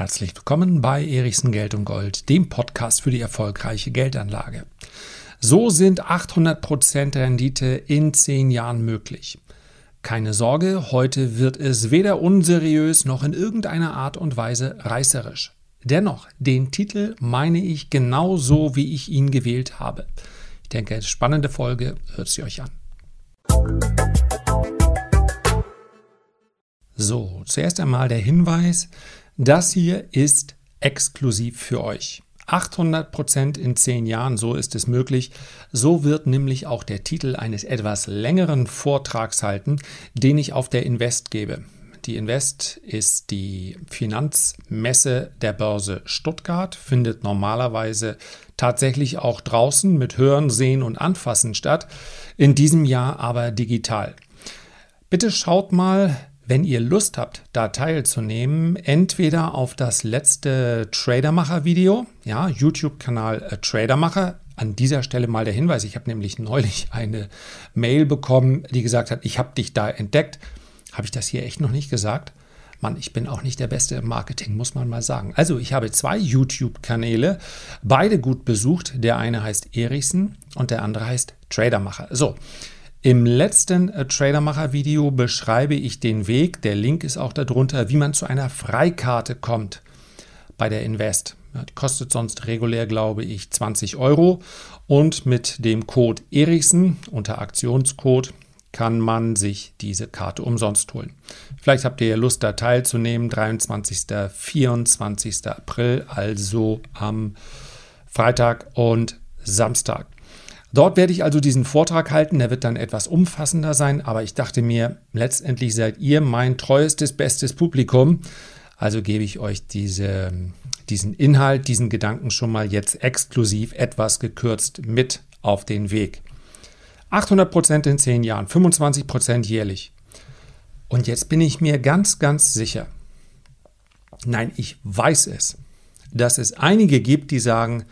Herzlich willkommen bei Erichsen Geld und Gold, dem Podcast für die erfolgreiche Geldanlage. So sind 800% Rendite in 10 Jahren möglich. Keine Sorge, heute wird es weder unseriös noch in irgendeiner Art und Weise reißerisch. Dennoch, den Titel meine ich genau so, wie ich ihn gewählt habe. Ich denke, spannende Folge, hört sie euch an. So, zuerst einmal der Hinweis, das hier ist exklusiv für euch. 800% in 10 Jahren, so ist es möglich. So wird nämlich auch der Titel eines etwas längeren Vortrags halten, den ich auf der Invest gebe. Die Invest ist die Finanzmesse der Börse Stuttgart, findet normalerweise tatsächlich auch draußen mit Hören, Sehen und Anfassen statt, in diesem Jahr aber digital. Bitte schaut mal wenn ihr Lust habt, da teilzunehmen, entweder auf das letzte Tradermacher-Video, ja, YouTube-Kanal äh, Tradermacher. An dieser Stelle mal der Hinweis, ich habe nämlich neulich eine Mail bekommen, die gesagt hat, ich habe dich da entdeckt. Habe ich das hier echt noch nicht gesagt? Mann, ich bin auch nicht der Beste im Marketing, muss man mal sagen. Also, ich habe zwei YouTube-Kanäle, beide gut besucht. Der eine heißt Erichsen und der andere heißt Tradermacher. So, im letzten äh, Tradermacher-Video beschreibe ich den Weg, der Link ist auch darunter, wie man zu einer Freikarte kommt bei der Invest. Die kostet sonst regulär, glaube ich, 20 Euro. Und mit dem Code Erichsen unter Aktionscode kann man sich diese Karte umsonst holen. Vielleicht habt ihr ja Lust, da teilzunehmen. 23. 24. April, also am Freitag und Samstag. Dort werde ich also diesen Vortrag halten, der wird dann etwas umfassender sein, aber ich dachte mir, letztendlich seid ihr mein treuestes, bestes Publikum. Also gebe ich euch diese, diesen Inhalt, diesen Gedanken schon mal jetzt exklusiv etwas gekürzt mit auf den Weg. 800 Prozent in 10 Jahren, 25 Prozent jährlich. Und jetzt bin ich mir ganz, ganz sicher, nein, ich weiß es, dass es einige gibt, die sagen,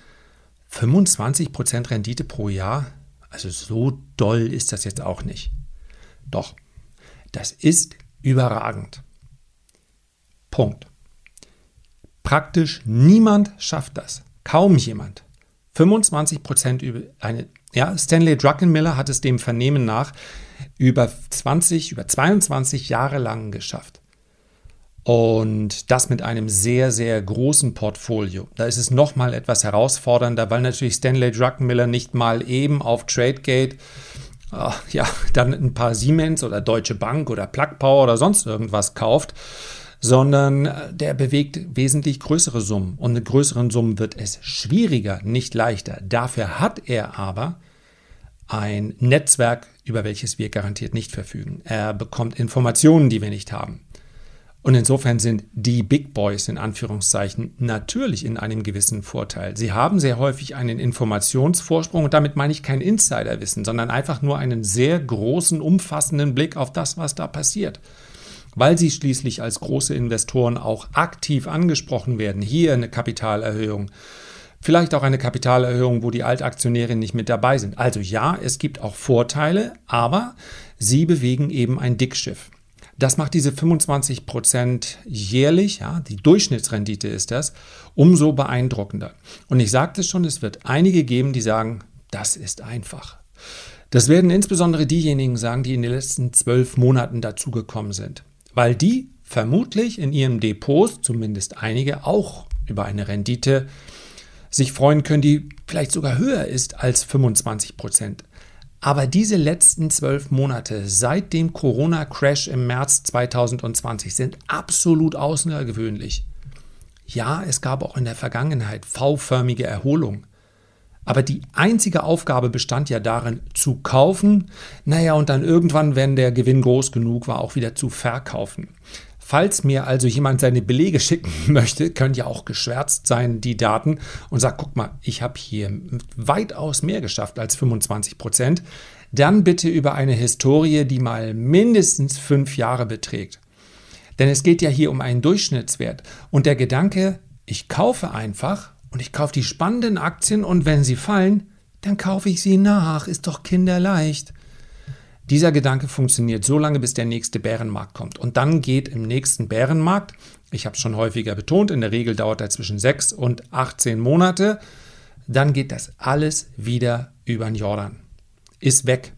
25% Rendite pro Jahr, also so doll ist das jetzt auch nicht. Doch, das ist überragend. Punkt. Praktisch niemand schafft das. Kaum jemand. 25% über eine, ja, Stanley Druckenmiller hat es dem Vernehmen nach über 20, über 22 Jahre lang geschafft. Und das mit einem sehr, sehr großen Portfolio. Da ist es nochmal etwas herausfordernder, weil natürlich Stanley Druckenmiller nicht mal eben auf Tradegate äh, ja, dann ein paar Siemens oder Deutsche Bank oder Plug Power oder sonst irgendwas kauft, sondern äh, der bewegt wesentlich größere Summen. Und mit größeren Summen wird es schwieriger, nicht leichter. Dafür hat er aber ein Netzwerk, über welches wir garantiert nicht verfügen. Er bekommt Informationen, die wir nicht haben. Und insofern sind die Big Boys in Anführungszeichen natürlich in einem gewissen Vorteil. Sie haben sehr häufig einen Informationsvorsprung und damit meine ich kein Insiderwissen, sondern einfach nur einen sehr großen, umfassenden Blick auf das, was da passiert. Weil sie schließlich als große Investoren auch aktiv angesprochen werden. Hier eine Kapitalerhöhung. Vielleicht auch eine Kapitalerhöhung, wo die Altaktionäre nicht mit dabei sind. Also ja, es gibt auch Vorteile, aber sie bewegen eben ein Dickschiff. Das macht diese 25 Prozent jährlich, ja, die Durchschnittsrendite ist das, umso beeindruckender. Und ich sagte schon, es wird einige geben, die sagen, das ist einfach. Das werden insbesondere diejenigen sagen, die in den letzten zwölf Monaten dazugekommen sind, weil die vermutlich in ihrem Depot, zumindest einige, auch über eine Rendite sich freuen können, die vielleicht sogar höher ist als 25 Prozent. Aber diese letzten zwölf Monate seit dem Corona-Crash im März 2020 sind absolut außergewöhnlich. Ja, es gab auch in der Vergangenheit V-förmige Erholung. Aber die einzige Aufgabe bestand ja darin, zu kaufen, naja, und dann irgendwann, wenn der Gewinn groß genug war, auch wieder zu verkaufen. Falls mir also jemand seine Belege schicken möchte, können ja auch geschwärzt sein, die Daten, und sagt, guck mal, ich habe hier weitaus mehr geschafft als 25 Prozent, dann bitte über eine Historie, die mal mindestens fünf Jahre beträgt. Denn es geht ja hier um einen Durchschnittswert. Und der Gedanke, ich kaufe einfach und ich kaufe die spannenden Aktien und wenn sie fallen, dann kaufe ich sie nach, ist doch kinderleicht. Dieser Gedanke funktioniert so lange, bis der nächste Bärenmarkt kommt. Und dann geht im nächsten Bärenmarkt, ich habe es schon häufiger betont, in der Regel dauert er zwischen 6 und 18 Monate, dann geht das alles wieder über den Jordan. Ist weg.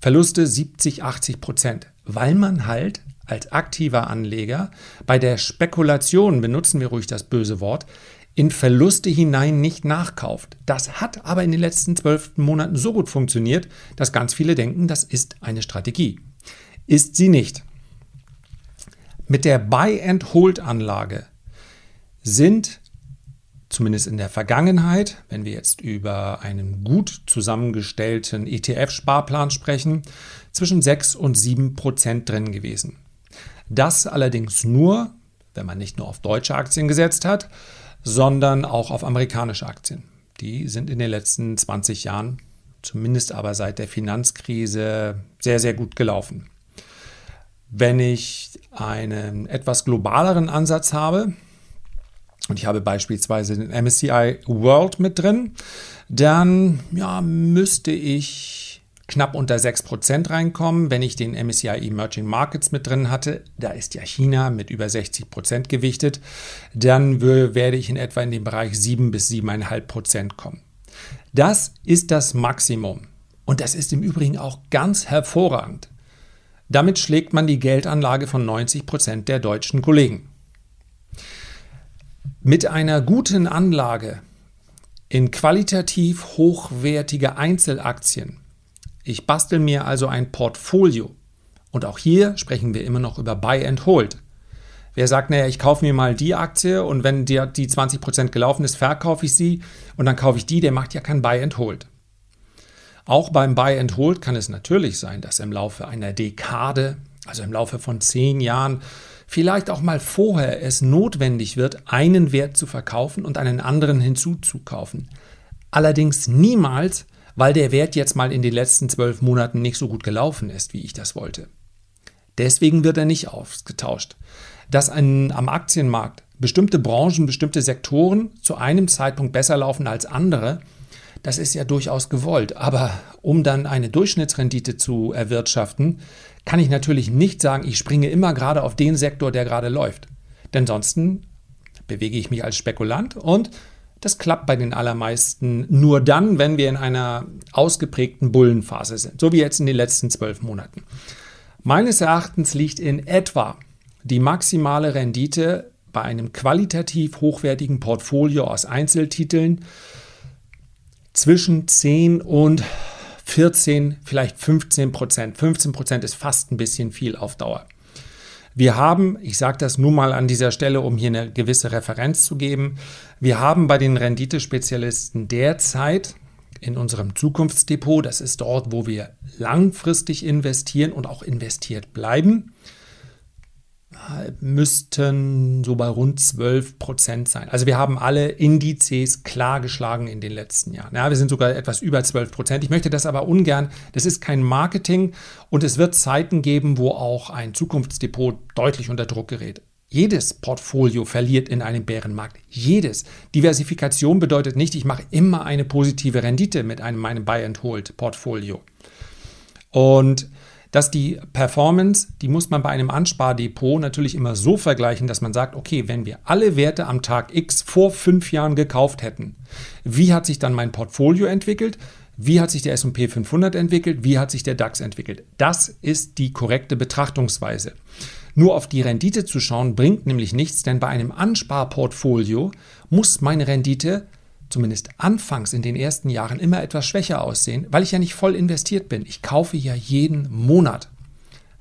Verluste 70, 80 Prozent, weil man halt als aktiver Anleger bei der Spekulation, benutzen wir ruhig das böse Wort, in Verluste hinein nicht nachkauft. Das hat aber in den letzten zwölf Monaten so gut funktioniert, dass ganz viele denken, das ist eine Strategie. Ist sie nicht. Mit der Buy-and-Hold-Anlage sind zumindest in der Vergangenheit, wenn wir jetzt über einen gut zusammengestellten ETF-Sparplan sprechen, zwischen 6 und 7 Prozent drin gewesen. Das allerdings nur, wenn man nicht nur auf deutsche Aktien gesetzt hat, sondern auch auf amerikanische Aktien. Die sind in den letzten 20 Jahren, zumindest aber seit der Finanzkrise, sehr, sehr gut gelaufen. Wenn ich einen etwas globaleren Ansatz habe, und ich habe beispielsweise den MSCI World mit drin, dann ja, müsste ich knapp unter 6% reinkommen. Wenn ich den MSCI Emerging Markets mit drin hatte, da ist ja China mit über 60% gewichtet, dann werde ich in etwa in den Bereich 7 bis 7,5% kommen. Das ist das Maximum. Und das ist im Übrigen auch ganz hervorragend. Damit schlägt man die Geldanlage von 90% der deutschen Kollegen. Mit einer guten Anlage in qualitativ hochwertige Einzelaktien. Ich bastel mir also ein Portfolio. Und auch hier sprechen wir immer noch über Buy and Hold. Wer sagt, naja, ich kaufe mir mal die Aktie und wenn die, die 20% gelaufen ist, verkaufe ich sie und dann kaufe ich die, der macht ja kein Buy and Hold. Auch beim Buy and Hold kann es natürlich sein, dass im Laufe einer Dekade, also im Laufe von zehn Jahren, vielleicht auch mal vorher es notwendig wird, einen Wert zu verkaufen und einen anderen hinzuzukaufen. Allerdings niemals, weil der Wert jetzt mal in den letzten zwölf Monaten nicht so gut gelaufen ist, wie ich das wollte. Deswegen wird er nicht ausgetauscht. Dass ein, am Aktienmarkt bestimmte Branchen, bestimmte Sektoren zu einem Zeitpunkt besser laufen als andere, das ist ja durchaus gewollt. Aber um dann eine Durchschnittsrendite zu erwirtschaften, kann ich natürlich nicht sagen, ich springe immer gerade auf den Sektor, der gerade läuft. Denn sonst bewege ich mich als Spekulant und das klappt bei den allermeisten nur dann, wenn wir in einer ausgeprägten Bullenphase sind, so wie jetzt in den letzten zwölf Monaten. Meines Erachtens liegt in etwa die maximale Rendite bei einem qualitativ hochwertigen Portfolio aus Einzeltiteln zwischen 10 und 14, vielleicht 15 Prozent. 15 Prozent ist fast ein bisschen viel auf Dauer. Wir haben, ich sage das nur mal an dieser Stelle, um hier eine gewisse Referenz zu geben, wir haben bei den Renditespezialisten derzeit in unserem Zukunftsdepot, das ist dort, wo wir langfristig investieren und auch investiert bleiben, müssten so bei rund 12 Prozent sein. Also wir haben alle Indizes klar geschlagen in den letzten Jahren. Ja, wir sind sogar etwas über 12 Prozent. Ich möchte das aber ungern, das ist kein Marketing und es wird Zeiten geben, wo auch ein Zukunftsdepot deutlich unter Druck gerät. Jedes Portfolio verliert in einem Bärenmarkt. Jedes. Diversifikation bedeutet nicht, ich mache immer eine positive Rendite mit einem meinem Buy-and-Hold-Portfolio. Und dass die Performance, die muss man bei einem Anspardepot natürlich immer so vergleichen, dass man sagt, okay, wenn wir alle Werte am Tag X vor fünf Jahren gekauft hätten, wie hat sich dann mein Portfolio entwickelt? Wie hat sich der SP 500 entwickelt? Wie hat sich der DAX entwickelt? Das ist die korrekte Betrachtungsweise. Nur auf die Rendite zu schauen bringt nämlich nichts, denn bei einem Ansparportfolio muss meine Rendite zumindest anfangs in den ersten Jahren immer etwas schwächer aussehen, weil ich ja nicht voll investiert bin. Ich kaufe ja jeden Monat.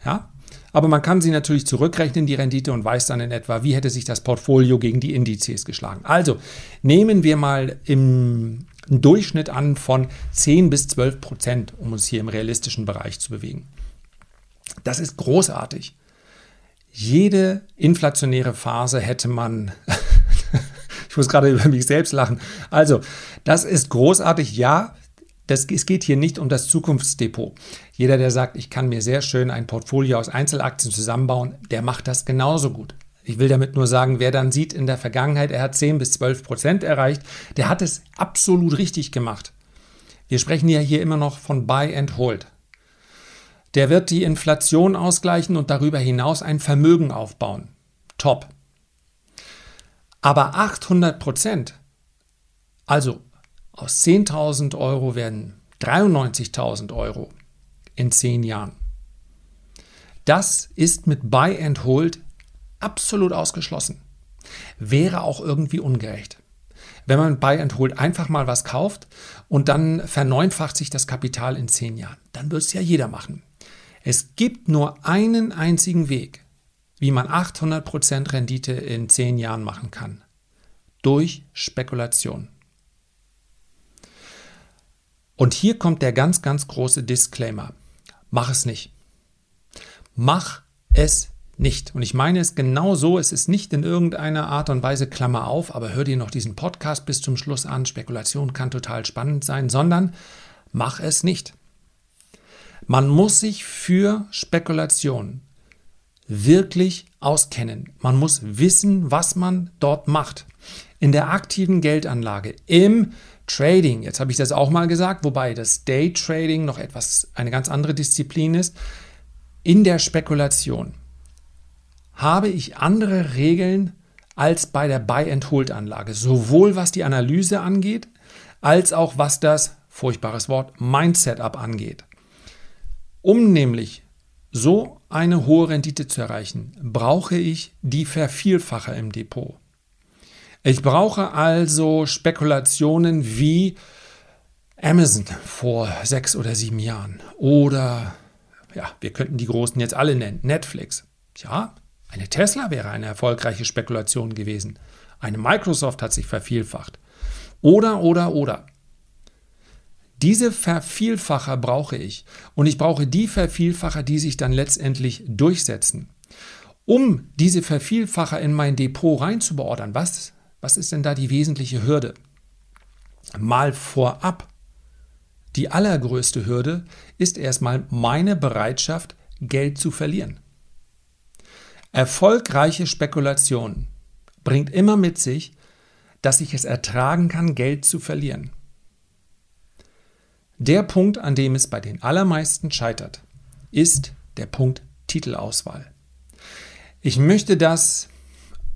Ja? Aber man kann sie natürlich zurückrechnen, die Rendite, und weiß dann in etwa, wie hätte sich das Portfolio gegen die Indizes geschlagen. Also nehmen wir mal im Durchschnitt an von 10 bis 12 Prozent, um uns hier im realistischen Bereich zu bewegen. Das ist großartig. Jede inflationäre Phase hätte man Ich muss gerade über mich selbst lachen. Also, das ist großartig. Ja, das, es geht hier nicht um das Zukunftsdepot. Jeder, der sagt, ich kann mir sehr schön ein Portfolio aus Einzelaktien zusammenbauen, der macht das genauso gut. Ich will damit nur sagen, wer dann sieht in der Vergangenheit, er hat 10 bis 12 Prozent erreicht, der hat es absolut richtig gemacht. Wir sprechen ja hier immer noch von Buy and Hold. Der wird die Inflation ausgleichen und darüber hinaus ein Vermögen aufbauen. Top. Aber 800 Prozent, also aus 10.000 Euro werden 93.000 Euro in 10 Jahren. Das ist mit Buy and Hold absolut ausgeschlossen. Wäre auch irgendwie ungerecht. Wenn man Buy and Hold einfach mal was kauft und dann verneunfacht sich das Kapital in 10 Jahren, dann wird es ja jeder machen. Es gibt nur einen einzigen Weg, wie man 800% Rendite in 10 Jahren machen kann. Durch Spekulation. Und hier kommt der ganz, ganz große Disclaimer. Mach es nicht. Mach es nicht. Und ich meine es genau so, es ist nicht in irgendeiner Art und Weise Klammer auf, aber hör dir noch diesen Podcast bis zum Schluss an. Spekulation kann total spannend sein, sondern mach es nicht. Man muss sich für Spekulation wirklich auskennen. Man muss wissen, was man dort macht. In der aktiven Geldanlage, im Trading, jetzt habe ich das auch mal gesagt, wobei das Day Trading noch etwas eine ganz andere Disziplin ist. In der Spekulation habe ich andere Regeln als bei der Buy-and-Hold-Anlage, sowohl was die Analyse angeht, als auch was das, furchtbares Wort, Mindset-Up angeht. Um nämlich so eine hohe Rendite zu erreichen, brauche ich die Vervielfacher im Depot. Ich brauche also Spekulationen wie Amazon vor sechs oder sieben Jahren oder ja, wir könnten die großen jetzt alle nennen, Netflix. Ja, eine Tesla wäre eine erfolgreiche Spekulation gewesen. Eine Microsoft hat sich vervielfacht. Oder, oder, oder. Diese Vervielfacher brauche ich. Und ich brauche die Vervielfacher, die sich dann letztendlich durchsetzen. Um diese Vervielfacher in mein Depot reinzubeordern, was, was ist denn da die wesentliche Hürde? Mal vorab. Die allergrößte Hürde ist erstmal meine Bereitschaft, Geld zu verlieren. Erfolgreiche Spekulation bringt immer mit sich, dass ich es ertragen kann, Geld zu verlieren. Der Punkt, an dem es bei den allermeisten scheitert, ist der Punkt Titelauswahl. Ich möchte das,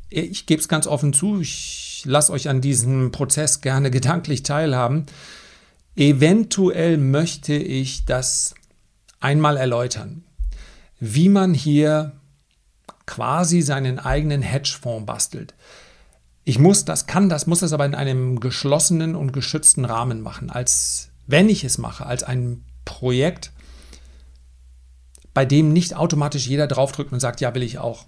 ich gebe es ganz offen zu, ich lasse euch an diesem Prozess gerne gedanklich teilhaben. Eventuell möchte ich das einmal erläutern, wie man hier quasi seinen eigenen Hedgefonds bastelt. Ich muss das, kann das, muss das aber in einem geschlossenen und geschützten Rahmen machen, als wenn ich es mache, als ein Projekt, bei dem nicht automatisch jeder draufdrückt und sagt, ja, will ich auch.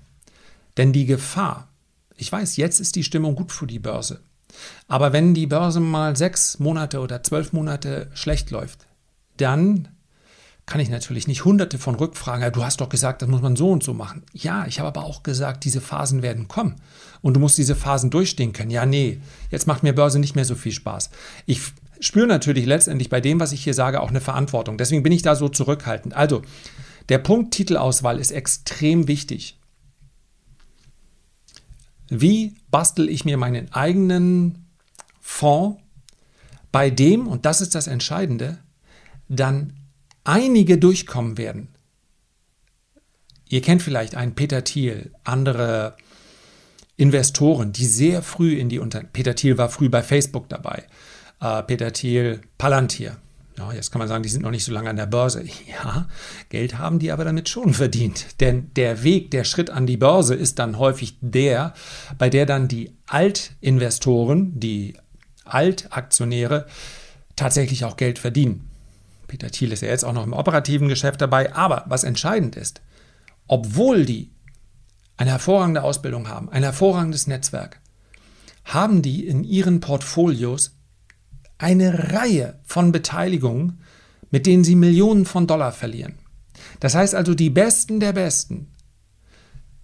Denn die Gefahr, ich weiß, jetzt ist die Stimmung gut für die Börse. Aber wenn die Börse mal sechs Monate oder zwölf Monate schlecht läuft, dann kann ich natürlich nicht hunderte von Rückfragen, ja, du hast doch gesagt, das muss man so und so machen. Ja, ich habe aber auch gesagt, diese Phasen werden kommen und du musst diese Phasen durchstehen können. Ja, nee, jetzt macht mir Börse nicht mehr so viel Spaß. Ich spüre natürlich letztendlich bei dem, was ich hier sage, auch eine Verantwortung. Deswegen bin ich da so zurückhaltend. Also, der Punkt Titelauswahl ist extrem wichtig. Wie bastel ich mir meinen eigenen Fonds, bei dem, und das ist das Entscheidende, dann einige durchkommen werden. Ihr kennt vielleicht einen Peter Thiel, andere Investoren, die sehr früh in die Unternehmen, Peter Thiel war früh bei Facebook dabei, äh, Peter Thiel, Palantir. Ja, jetzt kann man sagen, die sind noch nicht so lange an der Börse. Ja, Geld haben die aber damit schon verdient. Denn der Weg, der Schritt an die Börse ist dann häufig der, bei der dann die Altinvestoren, die Altaktionäre tatsächlich auch Geld verdienen. Peter Thiel ist ja jetzt auch noch im operativen Geschäft dabei. Aber was entscheidend ist, obwohl die eine hervorragende Ausbildung haben, ein hervorragendes Netzwerk, haben die in ihren Portfolios eine Reihe von Beteiligungen, mit denen sie Millionen von Dollar verlieren. Das heißt also, die Besten der Besten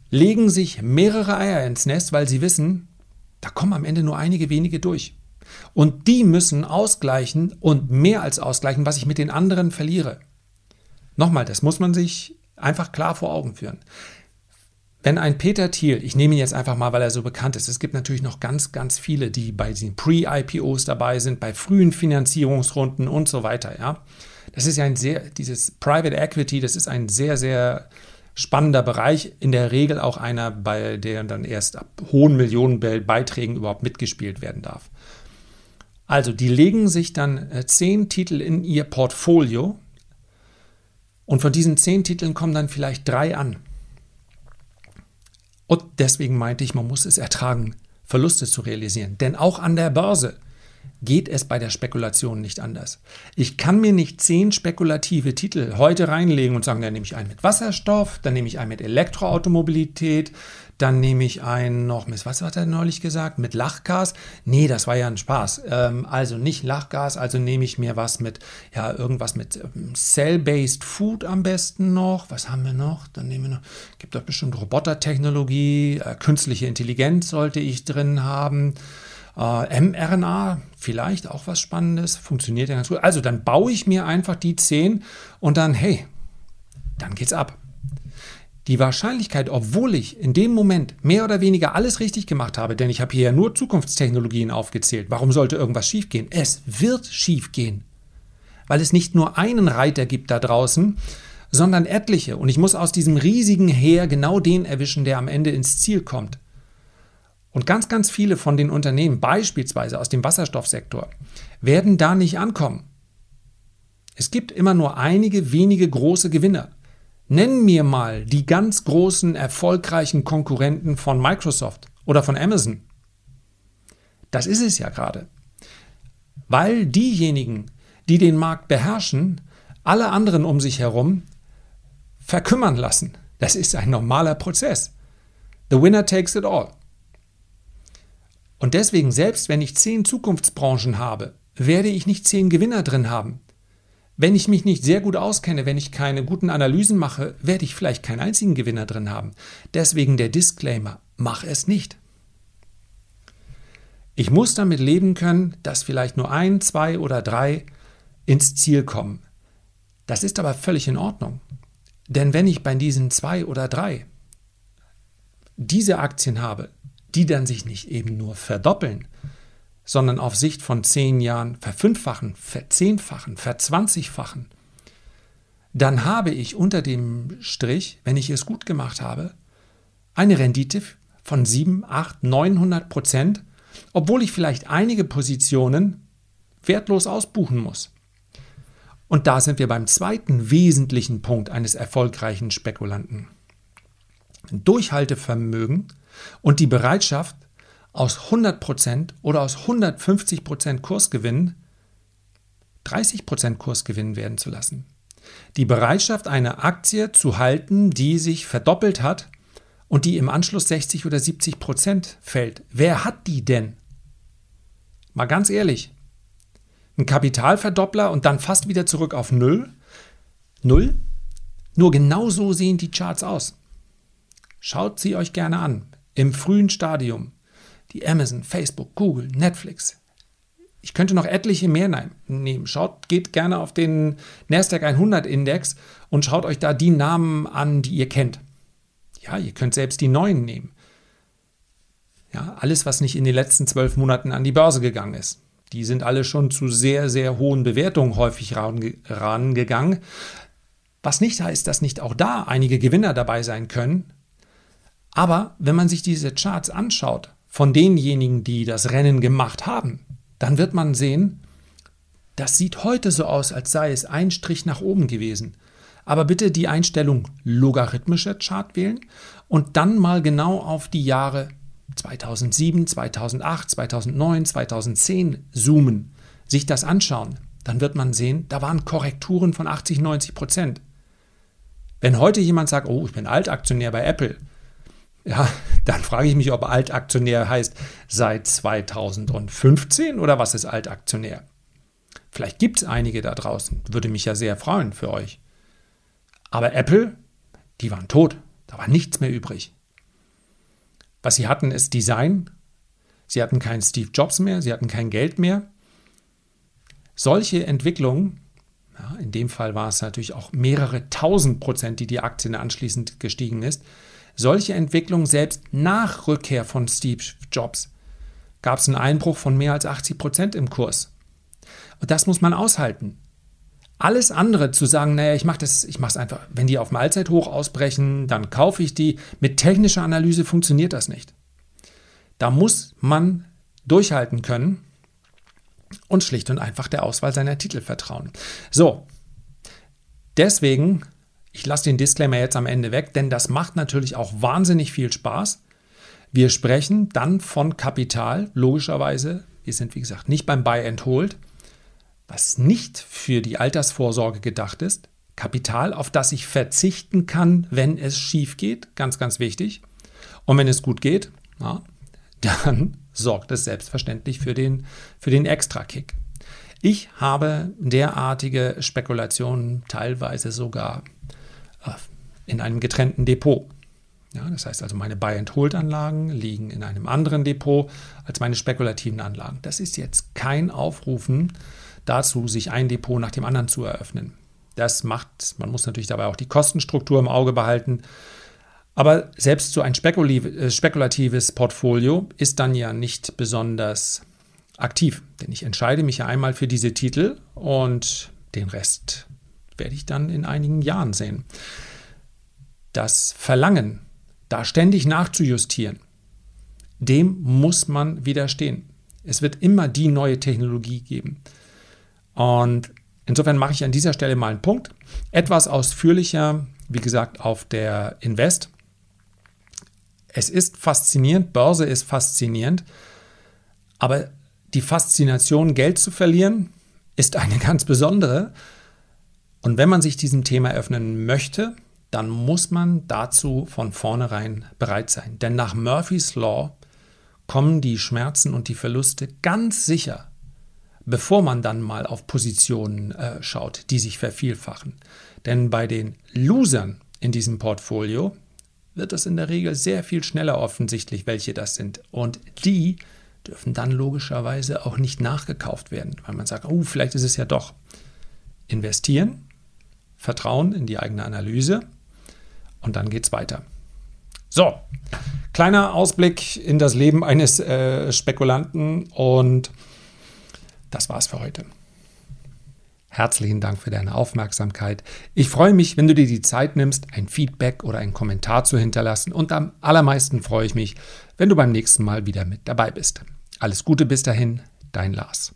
legen sich mehrere Eier ins Nest, weil sie wissen, da kommen am Ende nur einige wenige durch. Und die müssen ausgleichen und mehr als ausgleichen, was ich mit den anderen verliere. Nochmal, das muss man sich einfach klar vor Augen führen. Wenn ein Peter Thiel, ich nehme ihn jetzt einfach mal, weil er so bekannt ist, es gibt natürlich noch ganz, ganz viele, die bei diesen Pre-IPOs dabei sind, bei frühen Finanzierungsrunden und so weiter, ja. Das ist ja ein sehr, dieses Private Equity, das ist ein sehr, sehr spannender Bereich, in der Regel auch einer, bei der dann erst ab hohen Millionenbeiträgen überhaupt mitgespielt werden darf. Also, die legen sich dann äh, zehn Titel in ihr Portfolio und von diesen zehn Titeln kommen dann vielleicht drei an. Und deswegen meinte ich, man muss es ertragen, Verluste zu realisieren. Denn auch an der Börse geht es bei der Spekulation nicht anders. Ich kann mir nicht zehn spekulative Titel heute reinlegen und sagen, dann nehme ich einen mit Wasserstoff, dann nehme ich einen mit Elektroautomobilität, dann nehme ich einen noch mit, was hat er neulich gesagt, mit Lachgas? Nee, das war ja ein Spaß. Ähm, also nicht Lachgas, also nehme ich mir was mit, ja, irgendwas mit ähm, Cell-Based Food am besten noch. Was haben wir noch? Dann nehmen wir noch, gibt doch bestimmt Robotertechnologie, äh, künstliche Intelligenz sollte ich drin haben. Äh, mRNA, vielleicht auch was Spannendes, funktioniert ja ganz gut. Also dann baue ich mir einfach die 10 und dann, hey, dann geht's ab. Die Wahrscheinlichkeit, obwohl ich in dem Moment mehr oder weniger alles richtig gemacht habe, denn ich habe hier ja nur Zukunftstechnologien aufgezählt, warum sollte irgendwas schiefgehen? Es wird schiefgehen, weil es nicht nur einen Reiter gibt da draußen, sondern etliche. Und ich muss aus diesem riesigen Heer genau den erwischen, der am Ende ins Ziel kommt. Und ganz, ganz viele von den Unternehmen, beispielsweise aus dem Wasserstoffsektor, werden da nicht ankommen. Es gibt immer nur einige wenige große Gewinner. Nenn mir mal die ganz großen, erfolgreichen Konkurrenten von Microsoft oder von Amazon. Das ist es ja gerade. Weil diejenigen, die den Markt beherrschen, alle anderen um sich herum verkümmern lassen. Das ist ein normaler Prozess. The winner takes it all. Und deswegen, selbst wenn ich zehn Zukunftsbranchen habe, werde ich nicht zehn Gewinner drin haben. Wenn ich mich nicht sehr gut auskenne, wenn ich keine guten Analysen mache, werde ich vielleicht keinen einzigen Gewinner drin haben. Deswegen der Disclaimer, mach es nicht. Ich muss damit leben können, dass vielleicht nur ein, zwei oder drei ins Ziel kommen. Das ist aber völlig in Ordnung. Denn wenn ich bei diesen zwei oder drei diese Aktien habe, die dann sich nicht eben nur verdoppeln, sondern auf Sicht von zehn Jahren verfünffachen, verzehnfachen, verzwanzigfachen, dann habe ich unter dem Strich, wenn ich es gut gemacht habe, eine Rendite von 7, 8, 900 Prozent, obwohl ich vielleicht einige Positionen wertlos ausbuchen muss. Und da sind wir beim zweiten wesentlichen Punkt eines erfolgreichen Spekulanten. Durchhaltevermögen und die Bereitschaft, aus 100% oder aus 150% Kursgewinn 30% Kursgewinn werden zu lassen. Die Bereitschaft, eine Aktie zu halten, die sich verdoppelt hat und die im Anschluss 60 oder 70% fällt. Wer hat die denn? Mal ganz ehrlich. Ein Kapitalverdoppler und dann fast wieder zurück auf Null? Null? Nur genau so sehen die Charts aus. Schaut sie euch gerne an im frühen Stadium, die Amazon, Facebook, Google, Netflix. Ich könnte noch etliche mehr nehmen. Schaut, geht gerne auf den Nasdaq 100 Index und schaut euch da die Namen an, die ihr kennt. Ja, ihr könnt selbst die neuen nehmen. Ja, alles, was nicht in den letzten zwölf Monaten an die Börse gegangen ist. Die sind alle schon zu sehr, sehr hohen Bewertungen häufig rangegangen. Was nicht heißt, dass nicht auch da einige Gewinner dabei sein können, aber wenn man sich diese Charts anschaut von denjenigen, die das Rennen gemacht haben, dann wird man sehen, das sieht heute so aus, als sei es ein Strich nach oben gewesen. Aber bitte die Einstellung logarithmischer Chart wählen und dann mal genau auf die Jahre 2007, 2008, 2009, 2010 zoomen, sich das anschauen. Dann wird man sehen, da waren Korrekturen von 80, 90 Prozent. Wenn heute jemand sagt, oh, ich bin Altaktionär bei Apple, ja, dann frage ich mich, ob Altaktionär heißt seit 2015 oder was ist Altaktionär? Vielleicht gibt es einige da draußen, würde mich ja sehr freuen für euch. Aber Apple, die waren tot, da war nichts mehr übrig. Was sie hatten, ist Design. Sie hatten keinen Steve Jobs mehr, sie hatten kein Geld mehr. Solche Entwicklungen, ja, in dem Fall war es natürlich auch mehrere tausend Prozent, die die Aktie anschließend gestiegen ist, solche Entwicklungen selbst nach Rückkehr von Steve Jobs gab es einen Einbruch von mehr als 80 Prozent im Kurs. Und das muss man aushalten. Alles andere zu sagen, naja, ich mache das, ich mache es einfach, wenn die auf dem Allzeithoch ausbrechen, dann kaufe ich die. Mit technischer Analyse funktioniert das nicht. Da muss man durchhalten können und schlicht und einfach der Auswahl seiner Titel vertrauen. So, deswegen, ich lasse den Disclaimer jetzt am Ende weg, denn das macht natürlich auch wahnsinnig viel Spaß. Wir sprechen dann von Kapital, logischerweise. Wir sind, wie gesagt, nicht beim Buy and Hold, was nicht für die Altersvorsorge gedacht ist. Kapital, auf das ich verzichten kann, wenn es schief geht, ganz, ganz wichtig. Und wenn es gut geht, ja, dann sorgt es selbstverständlich für den, für den Extra-Kick. Ich habe derartige Spekulationen teilweise sogar in einem getrennten Depot. Ja, das heißt also, meine Buy-and-Hold-Anlagen liegen in einem anderen Depot als meine spekulativen Anlagen. Das ist jetzt kein Aufrufen dazu, sich ein Depot nach dem anderen zu eröffnen. Das macht, man muss natürlich dabei auch die Kostenstruktur im Auge behalten. Aber selbst so ein äh, spekulatives Portfolio ist dann ja nicht besonders aktiv, denn ich entscheide mich ja einmal für diese Titel und den Rest werde ich dann in einigen Jahren sehen. Das Verlangen, da ständig nachzujustieren, dem muss man widerstehen. Es wird immer die neue Technologie geben. Und insofern mache ich an dieser Stelle mal einen Punkt. Etwas ausführlicher, wie gesagt, auf der Invest es ist faszinierend, Börse ist faszinierend, aber die Faszination, Geld zu verlieren, ist eine ganz besondere. Und wenn man sich diesem Thema öffnen möchte, dann muss man dazu von vornherein bereit sein. Denn nach Murphy's Law kommen die Schmerzen und die Verluste ganz sicher, bevor man dann mal auf Positionen äh, schaut, die sich vervielfachen. Denn bei den Losern in diesem Portfolio, wird es in der Regel sehr viel schneller offensichtlich, welche das sind. Und die dürfen dann logischerweise auch nicht nachgekauft werden, weil man sagt, oh, vielleicht ist es ja doch. Investieren, Vertrauen in die eigene Analyse und dann geht es weiter. So, kleiner Ausblick in das Leben eines äh, Spekulanten und das war's für heute. Herzlichen Dank für deine Aufmerksamkeit. Ich freue mich, wenn du dir die Zeit nimmst, ein Feedback oder einen Kommentar zu hinterlassen. Und am allermeisten freue ich mich, wenn du beim nächsten Mal wieder mit dabei bist. Alles Gute bis dahin, dein Lars.